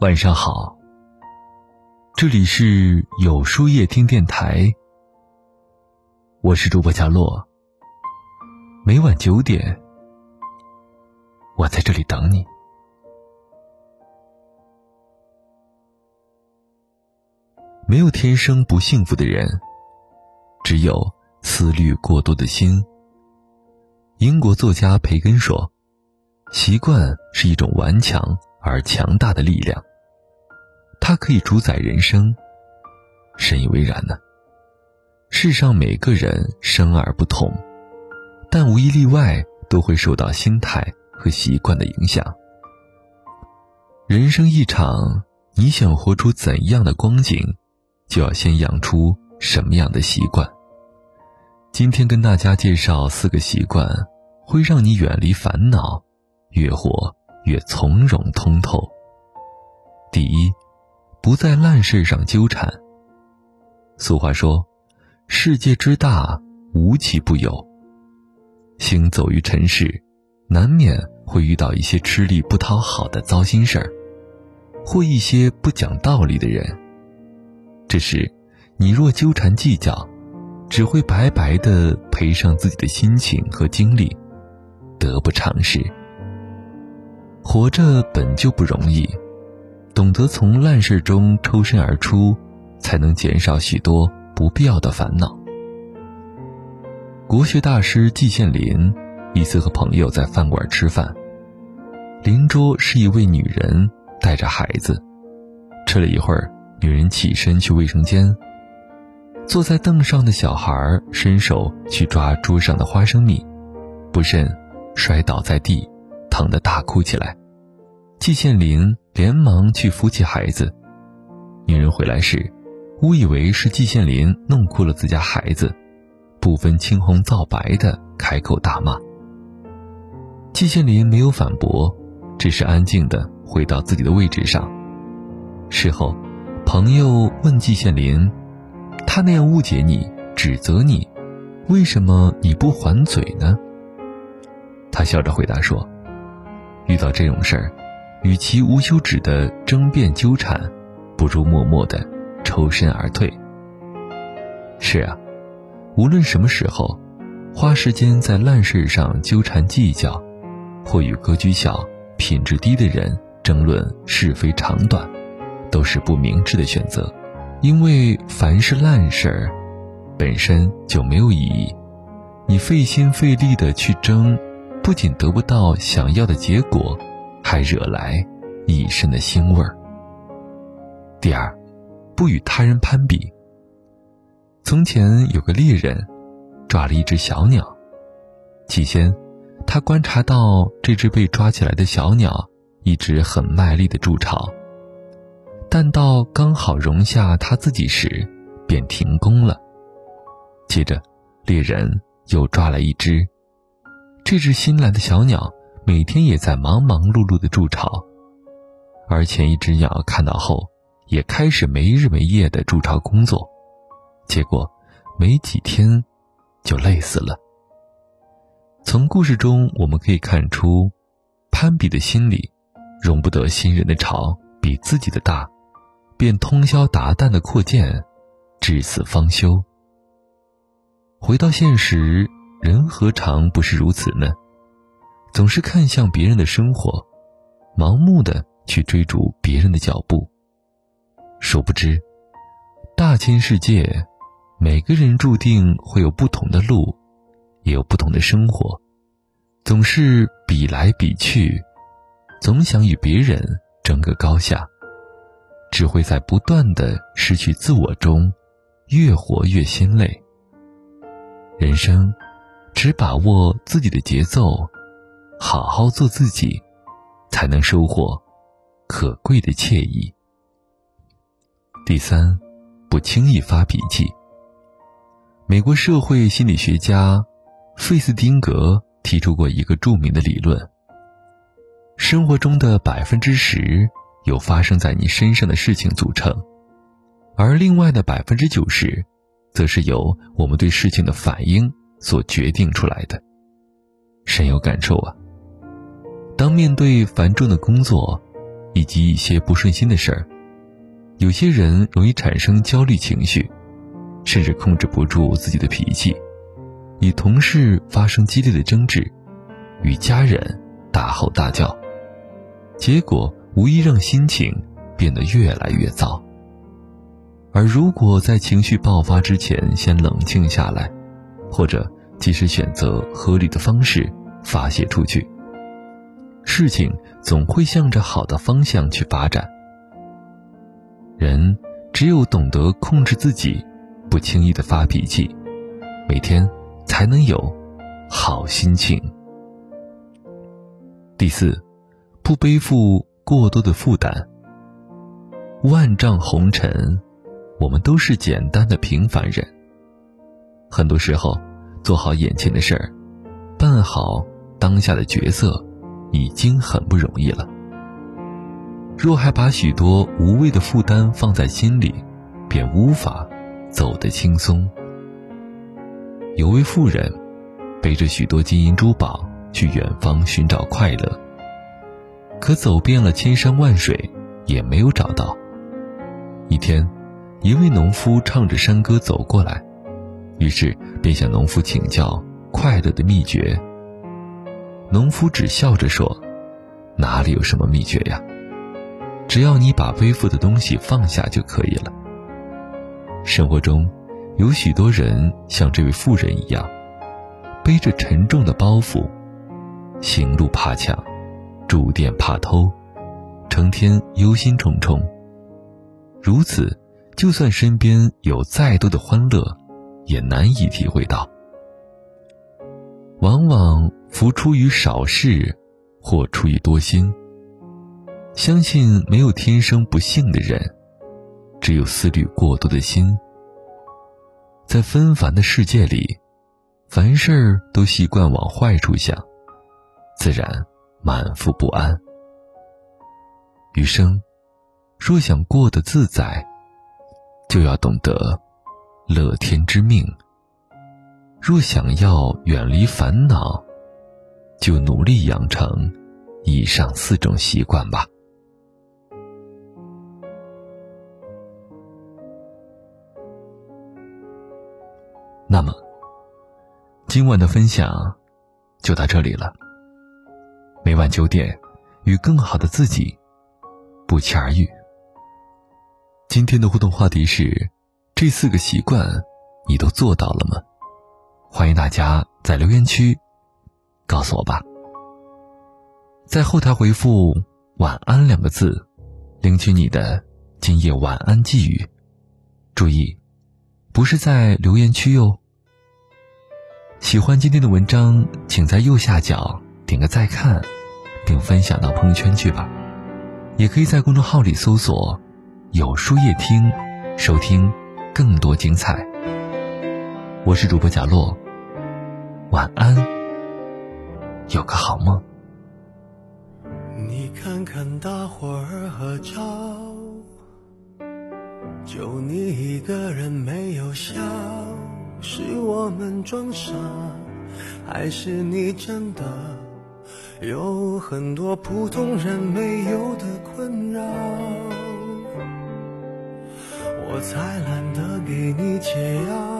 晚上好，这里是有书夜听电台，我是主播佳洛。每晚九点，我在这里等你。没有天生不幸福的人，只有思虑过多的心。英国作家培根说：“习惯是一种顽强而强大的力量。”它可以主宰人生，深以为然呢。世上每个人生而不同，但无一例外都会受到心态和习惯的影响。人生一场，你想活出怎样的光景，就要先养出什么样的习惯。今天跟大家介绍四个习惯，会让你远离烦恼，越活越从容通透。第一。不在烂事上纠缠。俗话说：“世界之大，无奇不有。”行走于尘世，难免会遇到一些吃力不讨好的糟心事儿，或一些不讲道理的人。这时，你若纠缠计较，只会白白的赔上自己的心情和精力，得不偿失。活着本就不容易。懂得从烂事中抽身而出，才能减少许多不必要的烦恼。国学大师季羡林一次和朋友在饭馆吃饭，邻桌是一位女人带着孩子。吃了一会儿，女人起身去卫生间。坐在凳上的小孩伸手去抓桌上的花生米，不慎摔倒在地，疼得大哭起来。季羡林连忙去扶起孩子，女人回来时，误以为是季羡林弄哭了自家孩子，不分青红皂白的开口大骂。季羡林没有反驳，只是安静的回到自己的位置上。事后，朋友问季羡林：“他那样误解你、指责你，为什么你不还嘴呢？”他笑着回答说：“遇到这种事儿。”与其无休止的争辩纠缠，不如默默的抽身而退。是啊，无论什么时候，花时间在烂事上纠缠计较，或与格局小、品质低的人争论是非长短，都是不明智的选择。因为凡是烂事儿，本身就没有意义。你费心费力的去争，不仅得不到想要的结果。还惹来一身的腥味儿。第二，不与他人攀比。从前有个猎人，抓了一只小鸟。起先，他观察到这只被抓起来的小鸟一直很卖力的筑巢，但到刚好容下他自己时，便停工了。接着，猎人又抓来一只，这只新来的小鸟。每天也在忙忙碌碌的筑巢，而前一只鸟看到后，也开始没日没夜的筑巢工作，结果没几天就累死了。从故事中我们可以看出，攀比的心理容不得新人的巢比自己的大，便通宵达旦的扩建，至死方休。回到现实，人何尝不是如此呢？总是看向别人的生活，盲目的去追逐别人的脚步。殊不知，大千世界，每个人注定会有不同的路，也有不同的生活。总是比来比去，总想与别人争个高下，只会在不断的失去自我中，越活越心累。人生，只把握自己的节奏。好好做自己，才能收获可贵的惬意。第三，不轻易发脾气。美国社会心理学家费斯汀格提出过一个著名的理论：生活中的百分之十由发生在你身上的事情组成，而另外的百分之九十，则是由我们对事情的反应所决定出来的。深有感受啊！当面对繁重的工作，以及一些不顺心的事儿。有些人容易产生焦虑情绪，甚至控制不住自己的脾气，与同事发生激烈的争执，与家人大吼大叫，结果无疑让心情变得越来越糟。而如果在情绪爆发之前先冷静下来，或者及时选择合理的方式发泄出去，事情总会向着好的方向去发展。人只有懂得控制自己，不轻易的发脾气，每天才能有好心情。第四，不背负过多的负担。万丈红尘，我们都是简单的平凡人。很多时候，做好眼前的事儿，办好当下的角色，已经很不容易了。若还把许多无谓的负担放在心里，便无法走得轻松。有位妇人，背着许多金银珠宝去远方寻找快乐，可走遍了千山万水，也没有找到。一天，一位农夫唱着山歌走过来。于是便向农夫请教快乐的秘诀。农夫只笑着说：“哪里有什么秘诀呀？只要你把背负的东西放下就可以了。”生活中，有许多人像这位妇人一样，背着沉重的包袱，行路怕抢，住店怕偷，成天忧心忡忡。如此，就算身边有再多的欢乐，也难以体会到，往往福出于少事，祸出于多心。相信没有天生不幸的人，只有思虑过多的心。在纷繁的世界里，凡事都习惯往坏处想，自然满腹不安。余生，若想过得自在，就要懂得。乐天之命。若想要远离烦恼，就努力养成以上四种习惯吧。那么，今晚的分享就到这里了。每晚九点，与更好的自己不期而遇。今天的互动话题是。这四个习惯，你都做到了吗？欢迎大家在留言区告诉我吧。在后台回复“晚安”两个字，领取你的今夜晚安寄语。注意，不是在留言区哟。喜欢今天的文章，请在右下角点个再看，并分享到朋友圈去吧。也可以在公众号里搜索“有书夜听”，收听。更多精彩。我是主播贾洛，晚安，有个好梦。你看看大伙儿合照，就你一个人没有笑，是我们装傻，还是你真的有很多普通人没有的困扰？我才懒得给你解药，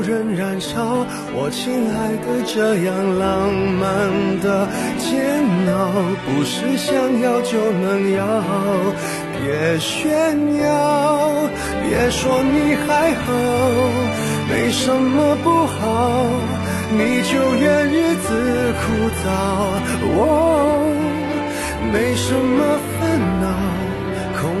人燃烧我亲爱的，这样浪漫的煎熬，不是想要就能要。别炫耀，别说你还好，没什么不好，你就怨日子枯燥。哦，没什么烦恼。